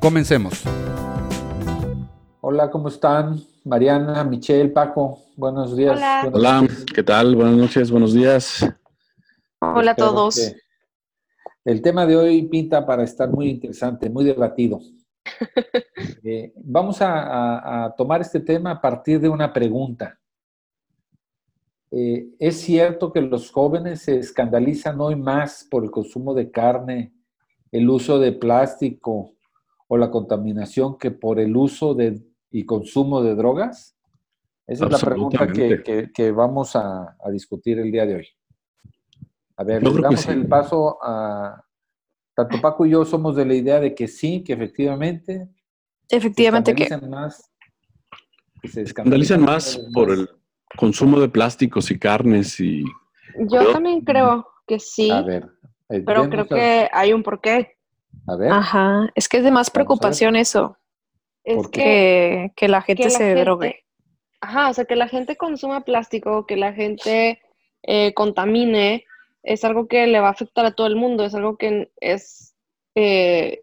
Comencemos. Hola, ¿cómo están? Mariana, Michelle, Paco, buenos días. Hola. ¿qué tal? Buenas noches, buenos días. Hola a todos. que El tema de hoy pinta para estar muy interesante, muy debatido. Eh, vamos a, a- a tomar este tema a partir de una pregunta. Eh, ¿Es cierto que los jóvenes se escandalizan hoy más por el consumo de carne, el uso de plástico o la contaminación que por el uso de, y consumo de drogas? Esa es la pregunta que, que- que vamos a, a discutir el día de hoy. A ver, Yo damos sí. el paso a... Tanto Paco y yo somos de la idea de que sí, que efectivamente Efectivamente que se escandalizan más. que se Escandalizan más por el consumo de plásticos y carnes y yo también creo que sí, A ver. eh, pero creo a- que hay un porqué. A ver, Ajá, es que es de más preocupación eso. Es que, que la gente que la se gente- drogue. Ajá, o sea, que la gente consuma plástico, que la gente eh, contamine, es algo que le va a afectar a todo el mundo, es algo que es, eh,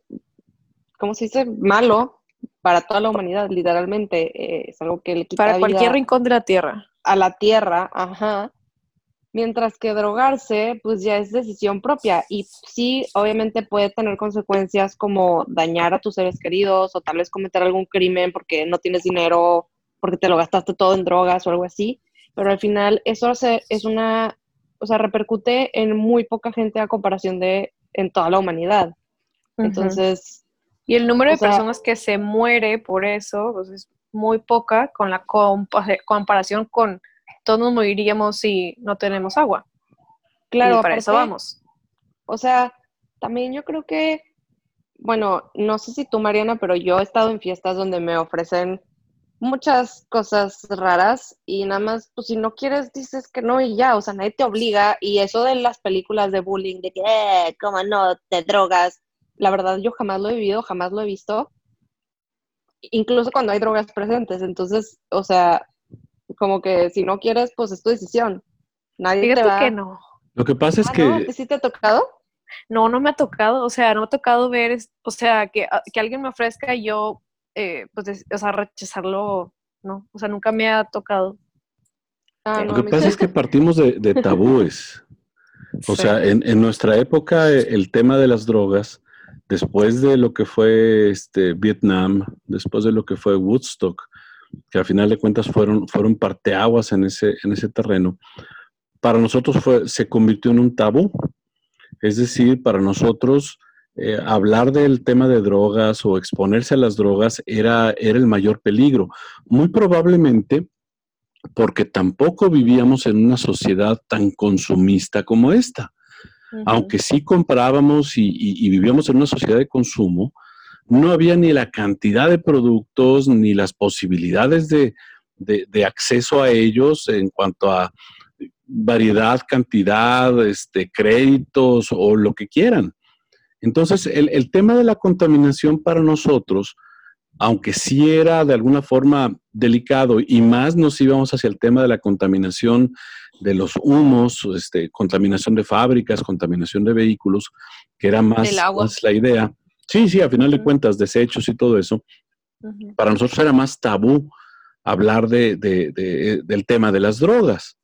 ¿cómo se dice? Malo para toda la humanidad, literalmente. eh, es algo que le quita Para cualquier vida rincón de la tierra. a la tierra, ajá. Mientras que drogarse, pues ya es decisión propia y sí, obviamente puede tener consecuencias como dañar a tus seres queridos o tal vez cometer algún crimen porque no tienes dinero, porque te lo gastaste todo en drogas o algo así, pero al final eso se- es una, o sea, repercute en muy poca gente a comparación de en toda la humanidad. Entonces, Y el número de sea- personas que se muere por eso pues, es muy poca con la compa- comparación con todos nos moriríamos si no tenemos agua. claro, y para eso vamos. O sea, también yo creo que, bueno, no sé si tú, Mariana, pero yo he estado en fiestas donde me ofrecen muchas cosas raras y nada más, pues si no quieres, dices que no y ya, o sea, nadie te obliga. Y eso de las películas de bullying, de que, eh, ¿cómo no te drogas? La verdad, yo jamás lo he vivido, jamás lo he visto, incluso cuando hay drogas presentes. Entonces, o sea, como que si no quieres, pues es tu decisión. Nadie te Fíjate va... que no. lo que pasa es Ah, que ¿no? ¿Sí te ha tocado? No, no me ha tocado, o sea, no me ha tocado ver, es- o sea, que, a- que alguien me ofrezca y yo, eh, pues, des- o sea, rechazarlo, no, o sea, nunca me ha tocado. Ah, lo no, que pasa sí. es que partimos de, de tabúes. O Sí. sea, en, en nuestra época eh, el tema de las drogas, después de lo que fue este Vietnam, después de lo que fue Woodstock, que al final de cuentas fueron, fueron parteaguas en ese, en ese terreno, para nosotros fue, se convirtió en un tabú. Es decir, para nosotros eh, hablar del tema de drogas o exponerse a las drogas era, era el mayor peligro. Muy probablemente porque tampoco vivíamos en una sociedad tan consumista como esta. Aunque sí comprábamos y, y- y vivíamos en una sociedad de consumo, no había ni la cantidad de productos ni las posibilidades de, de- de acceso a ellos en cuanto a variedad, cantidad, este, créditos o lo que quieran. Entonces, el, el tema de la contaminación para nosotros, aunque sí era de alguna forma delicado y más nos íbamos hacia el tema de la contaminación de los humos, este, contaminación de fábricas, contaminación de vehículos, que era más, más la idea. Sí, sí, a final de cuentas, desechos y todo eso, para nosotros era más tabú hablar de, de- de- del tema de las drogas.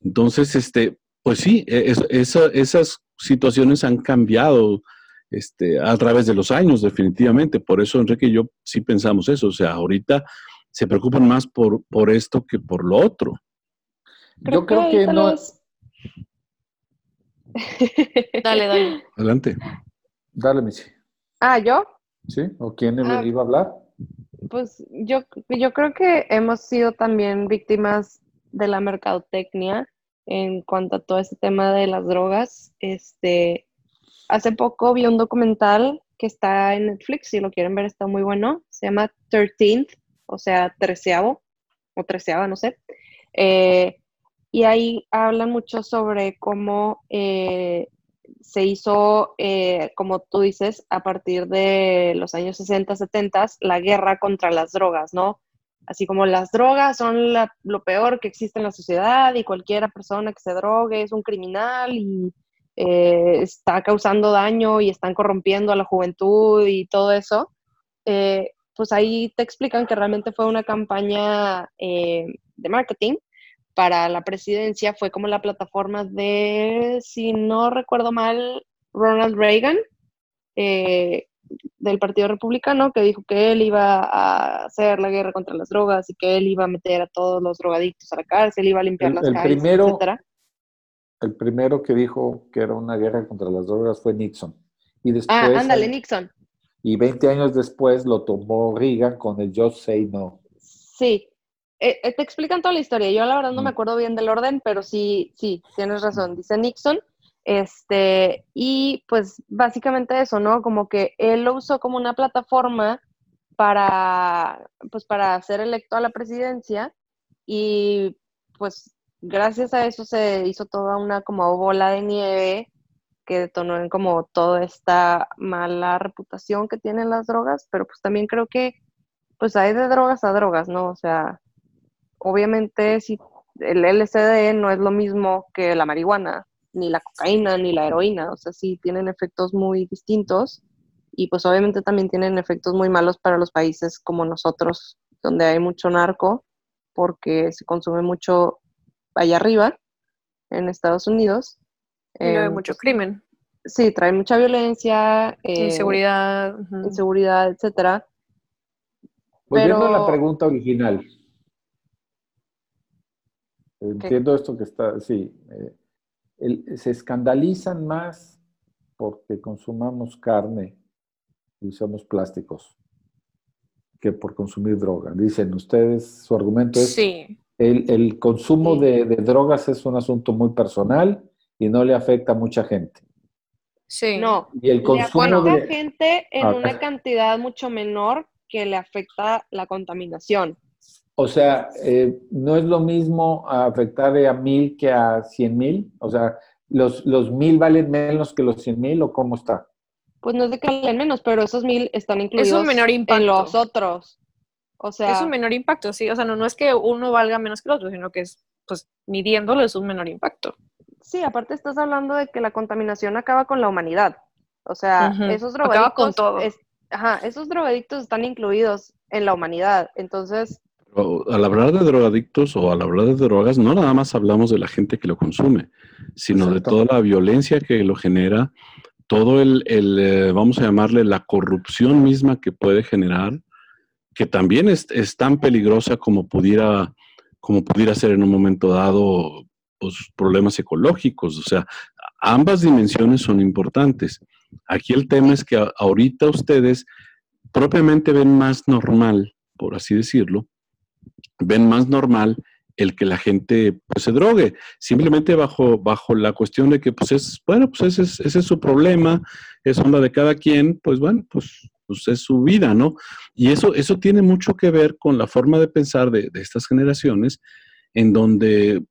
Entonces, este, pues sí, e- es- esa- esas situaciones han cambiado este, a través de los años, definitivamente. Por eso, Enrique y yo sí pensamos eso. O sea, ahorita se preocupan más por, por esto que por lo otro. yo creo que tal no. vez- Dale, dale. Adelante. Dale, Michi. Ah, ¿yo? ¿Sí? ¿O quién Ah. iba a hablar? Pues yo, yo creo que hemos sido también víctimas de la mercadotecnia en cuanto a todo este tema de las drogas. Este, hace poco vi un documental que está en Netflix, si lo quieren ver está muy bueno, se llama 13th, o sea, treceavo, o treceava, no sé. Eh, y ahí hablan mucho sobre cómo eh, se hizo, eh, como tú dices, a partir de los años 60, 70, la guerra contra las drogas, ¿no? Así como las drogas son lo peor que existe en la sociedad y cualquier persona que se drogue es un criminal y eh, está causando daño y están corrompiendo a la juventud y todo eso, eh, pues ahí te explican que realmente fue una campaña de marketing para la presidencia fue como la plataforma de, si no recuerdo mal, Ronald Reagan, eh, del Partido Republicano, que dijo que él iba a hacer la guerra contra las drogas y que él iba a meter a todos los drogadictos a la cárcel, iba a limpiar las el calles, primero, etcétera. El primero que dijo que era una guerra contra las drogas fue Nixon. Y después, Ah, ándale, Nixon. Y 20 años después lo tomó Reagan con el Just Say No. Sí, eh, eh, te explican toda la historia. Yo la verdad no me acuerdo bien del orden, pero sí, sí, tienes razón. Dice Nixon. Este, y pues básicamente eso, ¿no? Como que él lo usó como una plataforma para, pues para ser electo a la presidencia y pues gracias a eso se hizo toda una como bola de nieve que detonó en como toda esta mala reputación que tienen las drogas, pero pues también creo que pues hay de drogas a drogas, ¿no? O sea, obviamente si el LSD no es lo mismo que la marihuana, ni la cocaína, ni la heroína, o sea, sí tienen efectos muy distintos y pues obviamente también tienen efectos muy malos para los países como nosotros, donde hay mucho narco, porque se consume mucho allá arriba, en Estados Unidos. Y hay Eh, mucho pues, crimen, Sí, trae mucha violencia, eh, inseguridad. ujú. inseguridad, etcétera. Volviendo a la pregunta original. Entiendo esto que está, sí. eh, el- se escandalizan más porque consumamos carne y usamos plásticos que por consumir droga. Dicen ustedes, su argumento es, Sí, el, el consumo Sí. de, de drogas es un asunto muy personal y no le afecta a mucha gente. sí. No, Y el le consumo afecta de... gente en Ah, una cantidad mucho menor que le afecta la contaminación. O sea, eh, no es lo mismo afectar a mil que a cien mil. O sea, los, los mil valen menos que los cien mil o cómo está. Pues no es de que valen menos, pero esos mil están incluidos menor impacto. en los otros. O sea, es un menor impacto, sí. O sea, no, no es que uno valga menos que el otro, sino que es, pues, midiéndolo es un menor impacto. sí, aparte estás hablando de que la contaminación acaba con la humanidad. O sea, esos Acaba drogadictos, con todo. es- ajá, esos drogadictos están incluidos en la humanidad. Entonces, Al hablar de drogadictos o al hablar de drogas, no nada más hablamos de la gente que lo consume, sino de toda la violencia que lo genera, todo el, el, eh, vamos a llamarle la corrupción misma que puede generar, que también es, es tan peligrosa como pudiera, como pudiera ser en un momento dado pues, problemas ecológicos. O sea, ambas dimensiones son importantes. Aquí el tema es que ahorita ustedes propiamente ven más normal, por así decirlo, ven más normal el que la gente pues, se drogue, simplemente bajo, bajo la cuestión de que pues es, bueno, pues ese es, es su problema, es onda de cada quien, pues bueno, pues, pues es su vida, ¿no? Y eso, eso tiene mucho que ver con la forma de pensar de, estas generaciones, en donde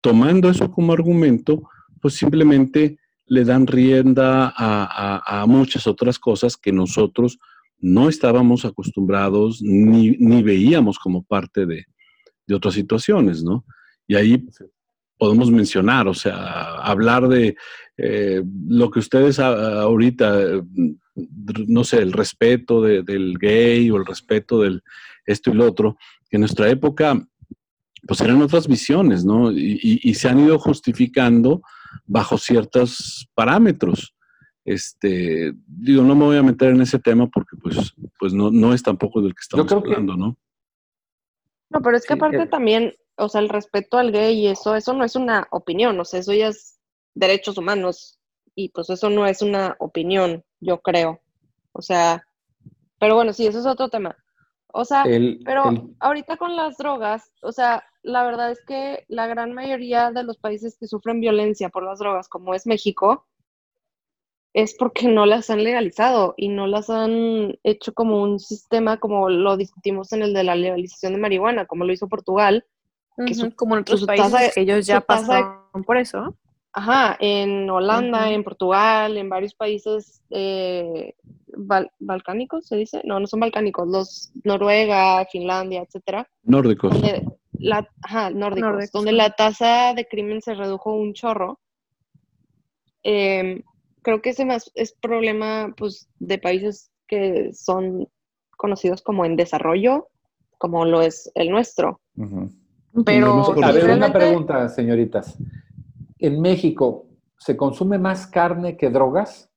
tomando eso como argumento, pues simplemente le dan rienda a- a muchas otras cosas que nosotros no estábamos acostumbrados ni, ni veíamos como parte de, de otras situaciones, ¿no? Y ahí podemos mencionar, o sea, hablar de eh, lo que ustedes a- ahorita, eh, no sé, el respeto de- del gay o el respeto del esto y lo otro, que en nuestra época, pues eran otras visiones, ¿no? Y, y- y se han ido justificando bajo ciertos parámetros. Este, digo, no me voy a meter en ese tema porque pues, pues no, no es tampoco del que estamos creo que- hablando, ¿no? no, pero es que Sí, aparte también, o sea, el respeto al gay y eso, eso no es una opinión, o sea, eso ya es derechos humanos y pues eso no es una opinión, yo creo. O sea, pero bueno, sí, eso es otro tema. O sea, El, Pero el- ahorita con las drogas, o sea, la verdad es que la gran mayoría de los países que sufren violencia por las drogas, como es México, es porque no las han legalizado y no las han hecho como un sistema como lo discutimos en el de la legalización de marihuana, como lo hizo Portugal. que su- Ujú, como en otros su países de- que ellos ya de- pasaron por eso. Ajá, en Holanda, Ujú. en Portugal, en varios países eh, bal- balcánicos, ¿se dice? No, no son balcánicos, los Noruega, Finlandia, etcétera, Nórdicos. donde la, ajá, nórdicos, Nórdicos, donde la tasa de crimen se redujo un chorro. Em, creo que ese más es problema, pues, de países que son conocidos como en desarrollo, como lo es el nuestro. Ujú. Pero Problemas por A ver, una pregunta, señoritas. En México, ¿se consume más carne que drogas?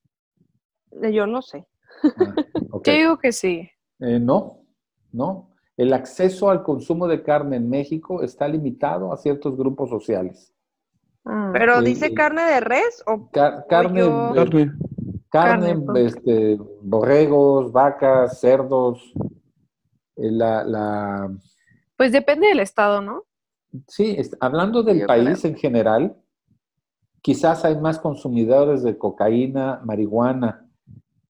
Yo no sé. Ah, ok. Yo digo que sí. Eh, no, no. El acceso al consumo de carne en México está limitado a ciertos grupos sociales. Ah. Pero dice carne de res o Ca- carne, Carne. carne, Carne, pues. este, borregos, vacas, cerdos. eh, la, la- Pues depende del estado, ¿no? sí, es- hablando del Yo país en general, quizás hay más consumidores de cocaína, marihuana,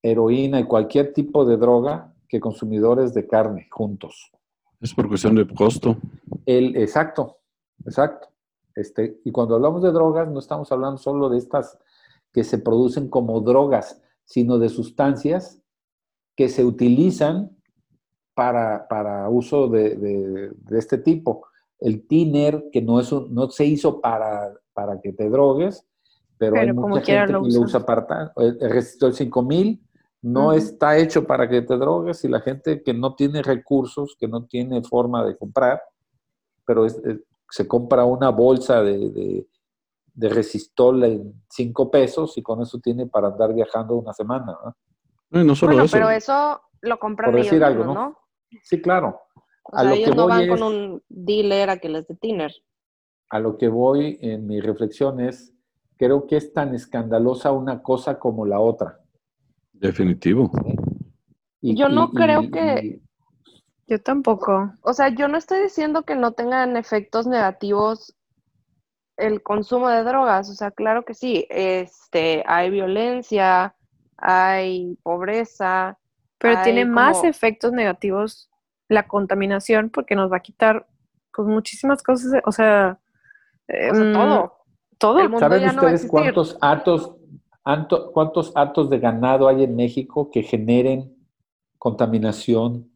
heroína y cualquier tipo de droga que consumidores de carne juntos. Es por cuestión de costo. El, exacto, exacto. Este, y cuando hablamos de drogas, no estamos hablando solo de estas que se producen como drogas, sino de sustancias que se utilizan para, para uso de, de- de este tipo. El tiner, que no, es un- no se hizo para, para que te drogues, pero, hay Pero mucha gente lo que lo usa para. El, resistor 5000 no está hecho para que te drogues y la gente que no tiene recursos, que no tiene forma de comprar, pero es- es- se compra una bolsa de, de, de resistol en 5 pesos y con eso tiene para andar viajando una semana. ¿no? No solo bueno, eso. pero eso lo compran Por ellos decir algo, ¿no? ¿no? Sí, claro. O A sea, lo ellos que no voy van es- con un dealer a que les dé tiner. A lo que voy en mi reflexión es, creo que es tan escandalosa una cosa como la otra. Definitivo. Y- Yo no y- creo y- que- y- Yo tampoco. O sea, yo no estoy diciendo que no tengan efectos negativos el consumo de drogas. O sea, claro que sí. Este, hay violencia, hay pobreza. Pero hay tiene más efectos negativos la contaminación porque nos va a quitar pues muchísimas cosas, o sea, O sea, em, todo. todo. El mundo ¿Saben ya no ustedes existir. cuántos atos, anto- cuántos atos de ganado hay en México que generen contaminación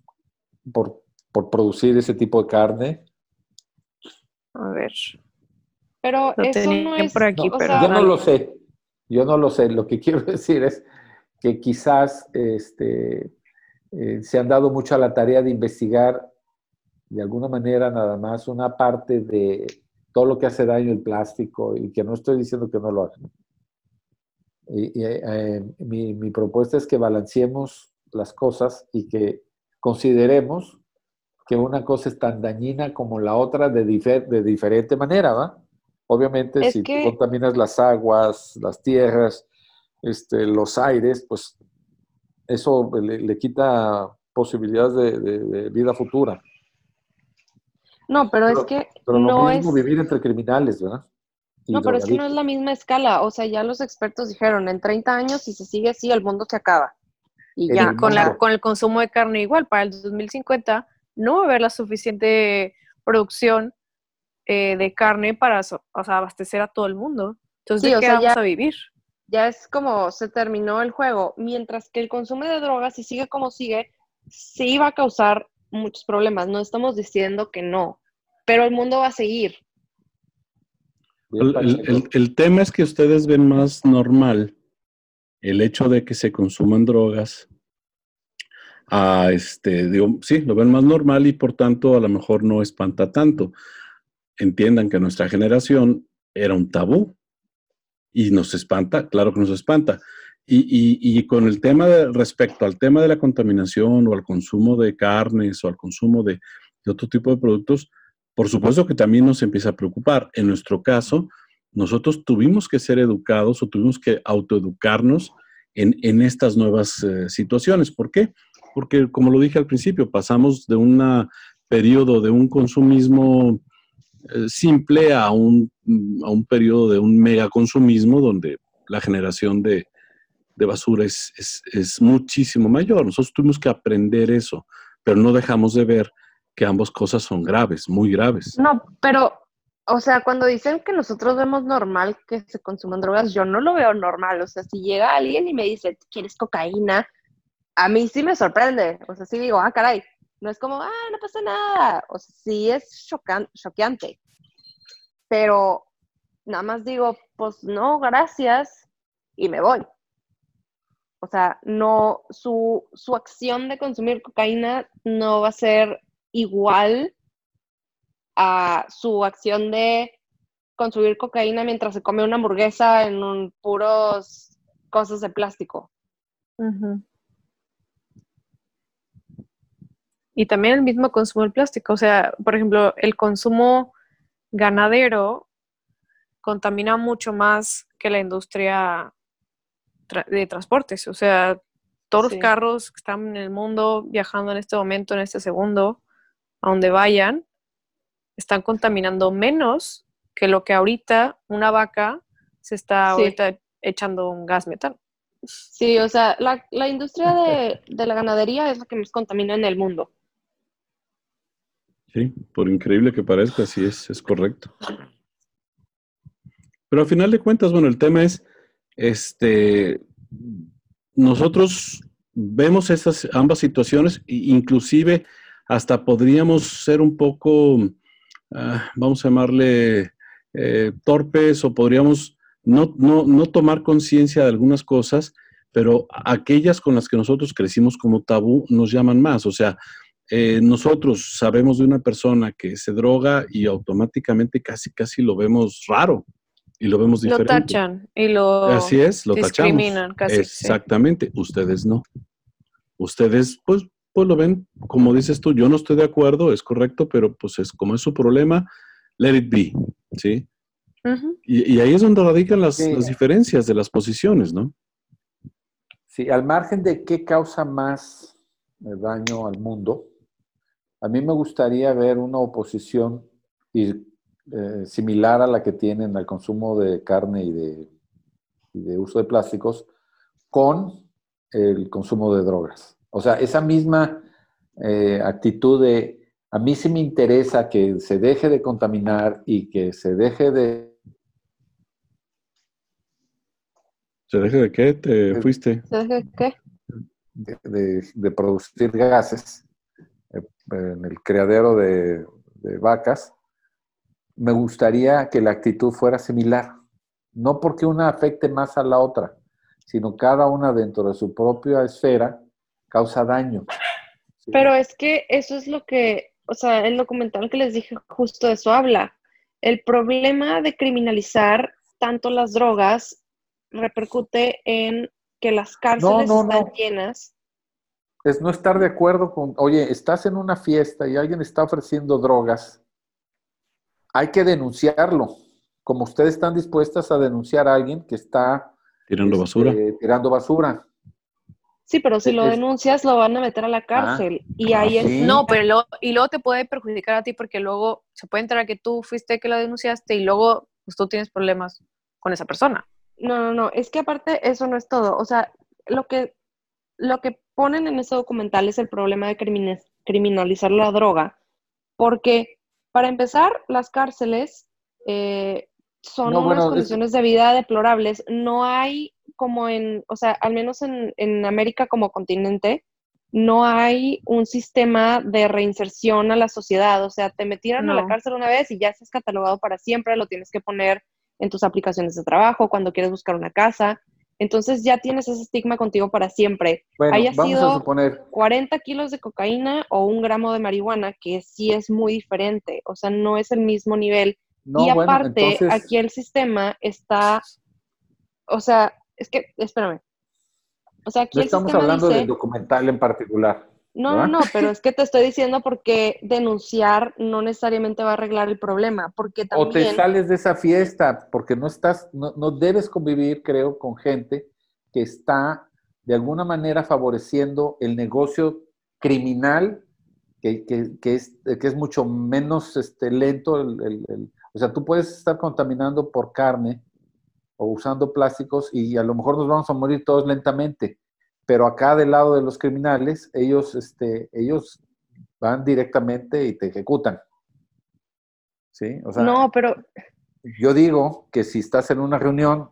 por, por producir ese tipo de carne? A ver. Pero Lo eso no es. por aquí, o pero sea, Yo no lo sé, yo no lo sé. Lo que quiero decir es que quizás este, eh, se han dado mucho a la tarea de investigar de alguna manera nada más una parte de todo lo que hace daño el plástico y que no estoy diciendo que no lo haga. Y, y, eh, mi, mi propuesta es que balanceemos las cosas y que consideremos que una cosa es tan dañina como la otra de, difer- de diferente manera, ¿va? Obviamente, Es si tú contaminas las aguas, las tierras, este, los aires, pues eso le, le quita posibilidades de, de- de vida futura. No, pero es que Pero no mismo es. vivir entre criminales, ¿verdad? Y No, pero es que no es la misma escala. O sea, ya los expertos dijeron, en 30 años, si se sigue así, el mundo se acaba. Y El ya. mundo. con, la, con el consumo de carne igual, para el 2050 no va a haber la suficiente producción eh, de carne para so- o sea, abastecer a todo el mundo. Entonces, Sí, ¿de o qué sea, vamos ya- a vivir? ya es como se terminó el juego. Mientras que el consumo de drogas, si sigue como sigue, sí va a causar muchos problemas. No estamos diciendo que no, pero el mundo va a seguir. El tema es que ustedes ven más normal el hecho de que se consuman drogas. A este, digo, sí, lo ven más normal y por tanto a lo mejor no espanta tanto. Entiendan que nuestra generación era un tabú y nos espanta, claro que nos espanta. Y, con el tema respecto al tema de la contaminación o al consumo de carnes o al consumo de otro tipo de productos, por supuesto que también nos empieza a preocupar. En nuestro caso, nosotros tuvimos que ser educados o tuvimos que autoeducarnos en, en estas nuevas eh, situaciones. ¿Por qué? Porque, como lo dije al principio, pasamos de un periodo de un consumismo eh, simple a un, a un periodo de un megaconsumismo donde la generación de, de basura es, es, es muchísimo mayor. Nosotros tuvimos que aprender eso, pero no dejamos de ver que ambas cosas son graves, muy graves. No, pero, o sea, cuando dicen que nosotros vemos normal que se consuman drogas, yo no lo veo normal. O sea, si llega alguien y me dice, ¿quieres cocaína? A mí sí me sorprende. O sea, sí digo, ah, caray. No es como, ah, no pasa nada. O sea, sí es choqueante. Pero nada más digo, pues no, gracias, y me voy. O sea, no, su, su acción de consumir cocaína no va a ser igual a su acción de consumir cocaína mientras se come una hamburguesa en un puros cosas de plástico. Y también el mismo consumo del plástico. O sea, por ejemplo, el consumo ganadero contamina mucho más que la industria tra- de transportes. O sea, todos Sí. los carros que están en el mundo viajando en este momento, en este segundo, a donde vayan, están contaminando menos que lo que ahorita una vaca se está Sí. ahorita echando un gas metano. Sí, o sea, la, la industria de, de la ganadería es la que más contamina en el mundo. Sí, por increíble que parezca, sí es, es correcto. Pero al final de cuentas, bueno, el tema es, este, nosotros vemos estas ambas situaciones, e inclusive hasta podríamos ser un poco, ah, vamos a llamarle eh, torpes o podríamos no, no, no tomar conciencia de algunas cosas, pero aquellas con las que nosotros crecimos como tabú nos llaman más. O sea, eh, nosotros sabemos de una persona que se droga y automáticamente casi, casi lo vemos raro y lo vemos Lo diferente. tachan y lo Así es, lo tachamos. discriminan casi. sí. Exactamente, ustedes no. Ustedes, pues, pues lo ven, como dices tú, yo no estoy de acuerdo, es correcto, pero pues es como es su problema, let it be, ¿sí? Y, y ahí es donde radican las, Sí. las diferencias de las posiciones, ¿no? Sí, al margen de qué causa más eh, daño al mundo, a mí me gustaría ver una oposición y, eh, similar a la que tienen al consumo de carne y de, y de uso de plásticos con el consumo de drogas. O sea, esa misma eh, actitud de a mí sí me interesa que se deje de contaminar y que se deje de ¿Se deje de qué? ¿Te fuiste? ¿Sabes qué? de, de- de producir gases eh, en el criadero de, de vacas, me gustaría que la actitud fuera similar. No porque una afecte más a la otra, sino cada una dentro de su propia esfera causa daño. Sí. Pero es que eso es lo que, o sea, el documental que les dije justo de eso habla. El problema de criminalizar tanto las drogas repercute en que las cárceles no, están no. llenas. es no estar de acuerdo con, oye, estás en una fiesta y alguien está ofreciendo drogas, hay que denunciarlo, como ustedes están dispuestas a denunciar a alguien que está Tirando este, basura. tirando basura. Sí, pero si lo Es- denuncias lo van a meter a la cárcel y ahí ah, es sí. No, pero luego, y luego te puede perjudicar a ti porque luego se puede enterar que tú fuiste que lo denunciaste y luego pues, tú tienes problemas con esa persona. No, no, no, es que aparte eso no es todo. O sea, lo que, lo que ponen en ese documental es el problema de criminalizar la droga, porque para empezar, las cárceles eh, son No, unas bueno, es- condiciones de vida deplorables. No hay como en, o sea, al menos en, en América como continente, no hay un sistema de reinserción a la sociedad. O sea, te metieron a la cárcel una vez y ya estás catalogado para siempre, lo tienes que poner en tus aplicaciones de trabajo, cuando quieres buscar una casa. Entonces ya tienes ese estigma contigo para siempre. Bueno, haya vamos sido a suponer, 40 kilos de cocaína o un gramo de marihuana, que sí es muy diferente. O sea, no es el mismo nivel. no, y bueno, aparte, entonces, aquí el sistema está, o sea, es que, espérame. O sea, aquí no estamos hablando dice, del documental en particular. no, no, ¿verdad? no, pero es que te estoy diciendo porque denunciar no necesariamente va a arreglar el problema, porque O te también... sales de esa fiesta, porque no estás, no, no debes convivir, creo, con gente que está de alguna manera favoreciendo el negocio criminal, que, que- que es, que es mucho menos este, lento. el- el- el- o sea, tú puedes estar contaminando por carne o usando plásticos y a lo mejor nos vamos a morir todos lentamente. Pero acá del lado de los criminales, ellos, este, ellos van directamente y te ejecutan. ¿Sí? O sea, No, pero yo digo que si estás en una reunión,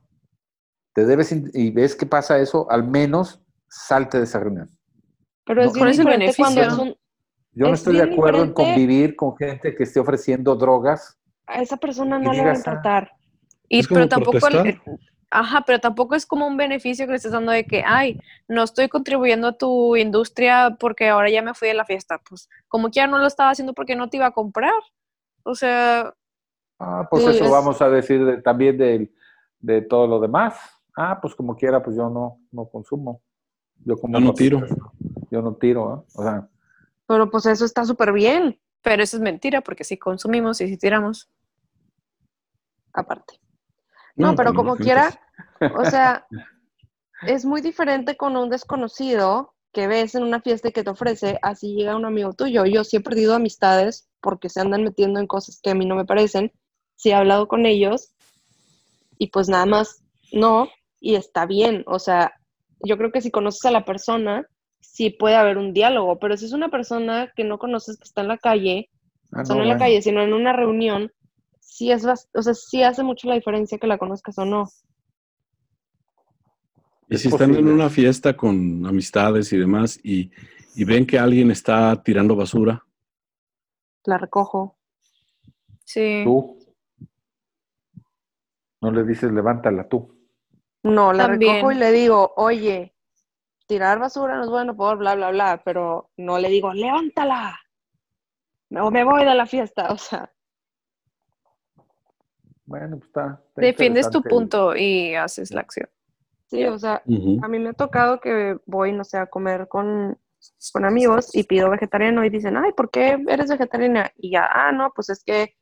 te debes in- y ves que pasa eso, al menos salte de esa reunión. Pero es No, bien ¿cuál es diferente cuando beneficio? es un- Yo no Es estoy de acuerdo en convivir con gente que esté ofreciendo drogas. a esa persona no le va a ah, importar. Y, Es pero tampoco, protestar. ajá, pero tampoco es como un beneficio que le estés dando de que, ay, no estoy contribuyendo a tu industria porque ahora ya me fui de la fiesta. Pues como que ya no lo estaba haciendo porque no te iba a comprar. O sea, Ah, pues eso es- vamos a decir de- también del- de, todo lo demás. Ah, pues como quiera, pues yo no, no consumo. Yo como Yo no tiro. Yo no tiro, ¿eh? O sea, Pero pues eso está súper bien, pero eso es mentira porque si consumimos y si tiramos. aparte. No, pero como quiera, o sea, es muy diferente con un desconocido que ves en una fiesta y que te ofrece, así llega un amigo tuyo. Yo sí he perdido amistades porque se andan metiendo en cosas que a mí no me parecen. Sí he hablado con ellos y pues nada más no, y está bien. O sea, yo creo que si conoces a la persona, sí puede haber un diálogo, pero si es una persona que no conoces que está en la calle, ah, no, no en la bueno. calle, sino en una reunión, sí es o sea, sí hace mucho la diferencia que la conozcas o no. Y si están en una fiesta con amistades y demás y, y ven que alguien está tirando basura, La recojo. Sí. Tú. No le dices levántala tú. No, la También. recojo y le digo, oye, tirar basura no es bueno por bla, bla, bla, pero no le digo, levántala. O me voy de la fiesta, o sea, Bueno, pues está. está Defiendes tu punto y haces la acción. sí, o sea, a mí me ha tocado que voy, no sé, a comer con, con amigos y pido vegetariano y dicen, ay, ¿por qué eres vegetariana? Y ya, ah, no, pues es que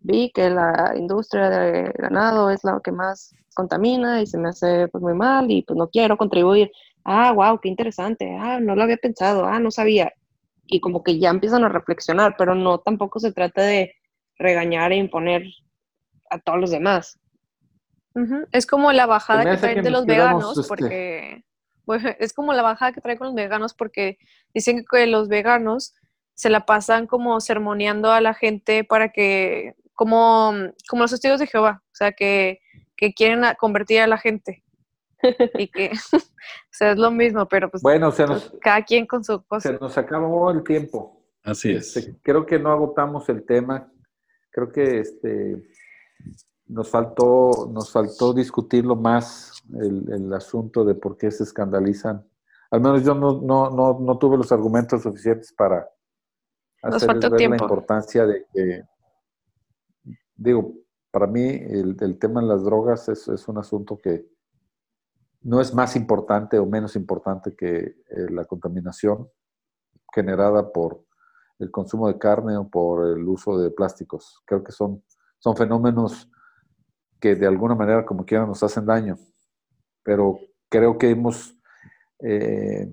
vi que la industria del ganado es la que más contamina y se me hace pues muy mal y pues no quiero contribuir. Ah, wow, qué interesante. Ah, no lo había pensado. Ah, no sabía. Y como que ya empiezan a reflexionar, pero no tampoco se trata de regañar e imponer a todos los demás. Ujú. Es como la bajada que traen que de los veganos, este- porque bueno, es como la bajada que traen con los veganos, porque dicen que los veganos se la pasan como sermoneando a la gente para que, como, como los testigos de Jehová, o sea, que, que quieren convertir a la gente. Y que, o sea, es lo mismo, pero pues Bueno, se nos, cada quien con su se cosa. nos acabó el tiempo. así es. Este, creo que no agotamos el tema. Creo que este nos faltó, nos faltó discutirlo más el, el asunto de por qué se escandalizan. Al menos yo no, no, no, no tuve los argumentos suficientes para hacerles ver tiempo. la importancia de que, digo, para mí el, el tema de las drogas es, es un asunto que no es más importante o menos importante que eh, la contaminación generada por el consumo de carne o por el uso de plásticos. Creo que son, son fenómenos que de alguna manera, como quiera, nos hacen daño. Pero creo que hemos eh,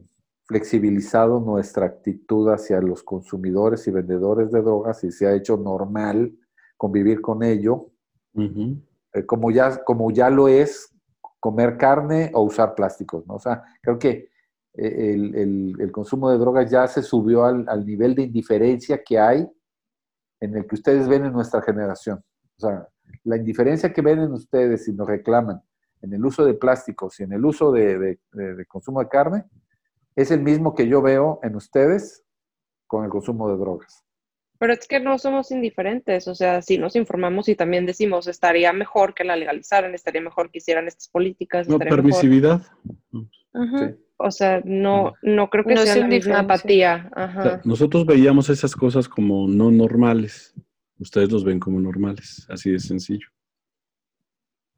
flexibilizado nuestra actitud hacia los consumidores y vendedores de drogas y se ha hecho normal convivir con ello, eh, como, ya, como ya lo es comer carne o usar plásticos. ¿no? O sea, creo que eh, el, el- el consumo de drogas ya se subió al, al nivel de indiferencia que hay en el que ustedes ven en nuestra generación. O sea, la indiferencia que ven en ustedes y nos reclaman en el uso de plásticos y en el uso de, de- de- de consumo de carne es el mismo que yo veo en ustedes con el consumo de drogas. Pero es que no somos indiferentes, o sea, si nos informamos y también decimos, estaría mejor que la legalizaran, estaría mejor que hicieran estas políticas, No, mejor. permisividad. Sí. O sea, no, no creo que No sea la misma apatía. O sea, Ajá. nosotros veíamos esas cosas como no normales. Ustedes los ven como normales, así de sencillo.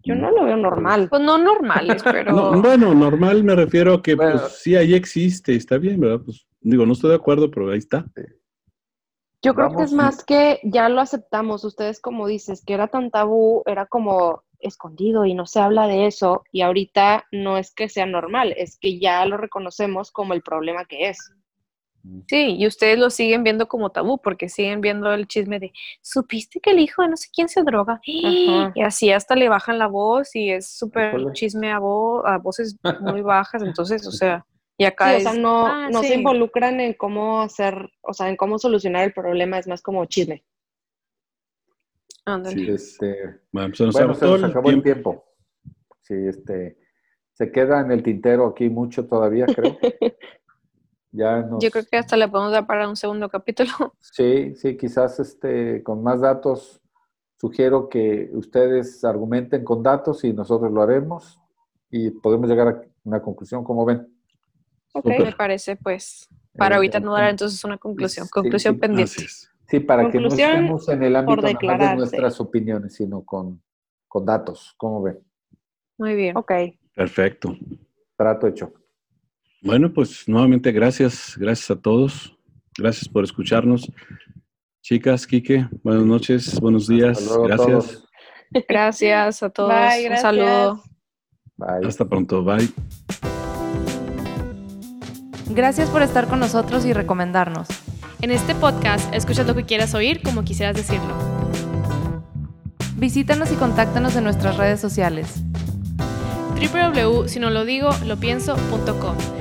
Yo no lo veo normal. Pues no normales, pero... No, bueno, normal me refiero a que Bueno. pues sí, ahí existe, está bien, ¿verdad? Pues digo, no estoy de acuerdo, pero ahí está. Yo creo que es más que ya lo aceptamos. Ustedes, como dices, que era tan tabú, era como escondido y no se habla de eso. Y ahorita no es que sea normal, es que ya lo reconocemos como el problema que es. Sí, y ustedes lo siguen viendo como tabú porque siguen viendo el chisme de, ¿supiste que el hijo de no sé quién se droga? Ajá. Y así hasta le bajan la voz y es súper chisme a, vo- a voces muy bajas, entonces, o sea, y acá Sí, o es, sea, no, "Ah, no se sí". involucran en cómo hacer, o sea, en cómo solucionar el problema, es más como chisme. Ándale. Sí. Este, Bueno, se nos bueno, se agotó nos el acabó el tiempo. tiempo. Sí, este, se queda en el tintero aquí mucho todavía, creo. Ya nos, Yo creo que hasta le podemos dar para un segundo capítulo. Sí, sí, quizás este, con más datos, sugiero que ustedes argumenten con datos y nosotros lo haremos y podemos llegar a una conclusión, como ven. Ok. Me parece, pues, para Eh, ahorita no dar en- entonces una conclusión. sí, Conclusión sí, pendiente. Sí, para que no estemos en el ámbito de nuestras opiniones, sino con, con datos, como ven. Muy bien. Ok. Perfecto. Trato hecho. Bueno, pues nuevamente gracias, gracias a todos. Gracias por escucharnos. Chicas, Quique, buenas noches, buenos días. Luego a gracias. todos. Gracias a todos. Bye, Un gracias. saludo. Bye. Hasta pronto. Bye. Gracias por estar con nosotros y recomendarnos. En este podcast escuchas lo que quieras oír como quisieras decirlo. Visítanos y contáctanos en nuestras redes sociales. www.sinolodigo.lopienso.com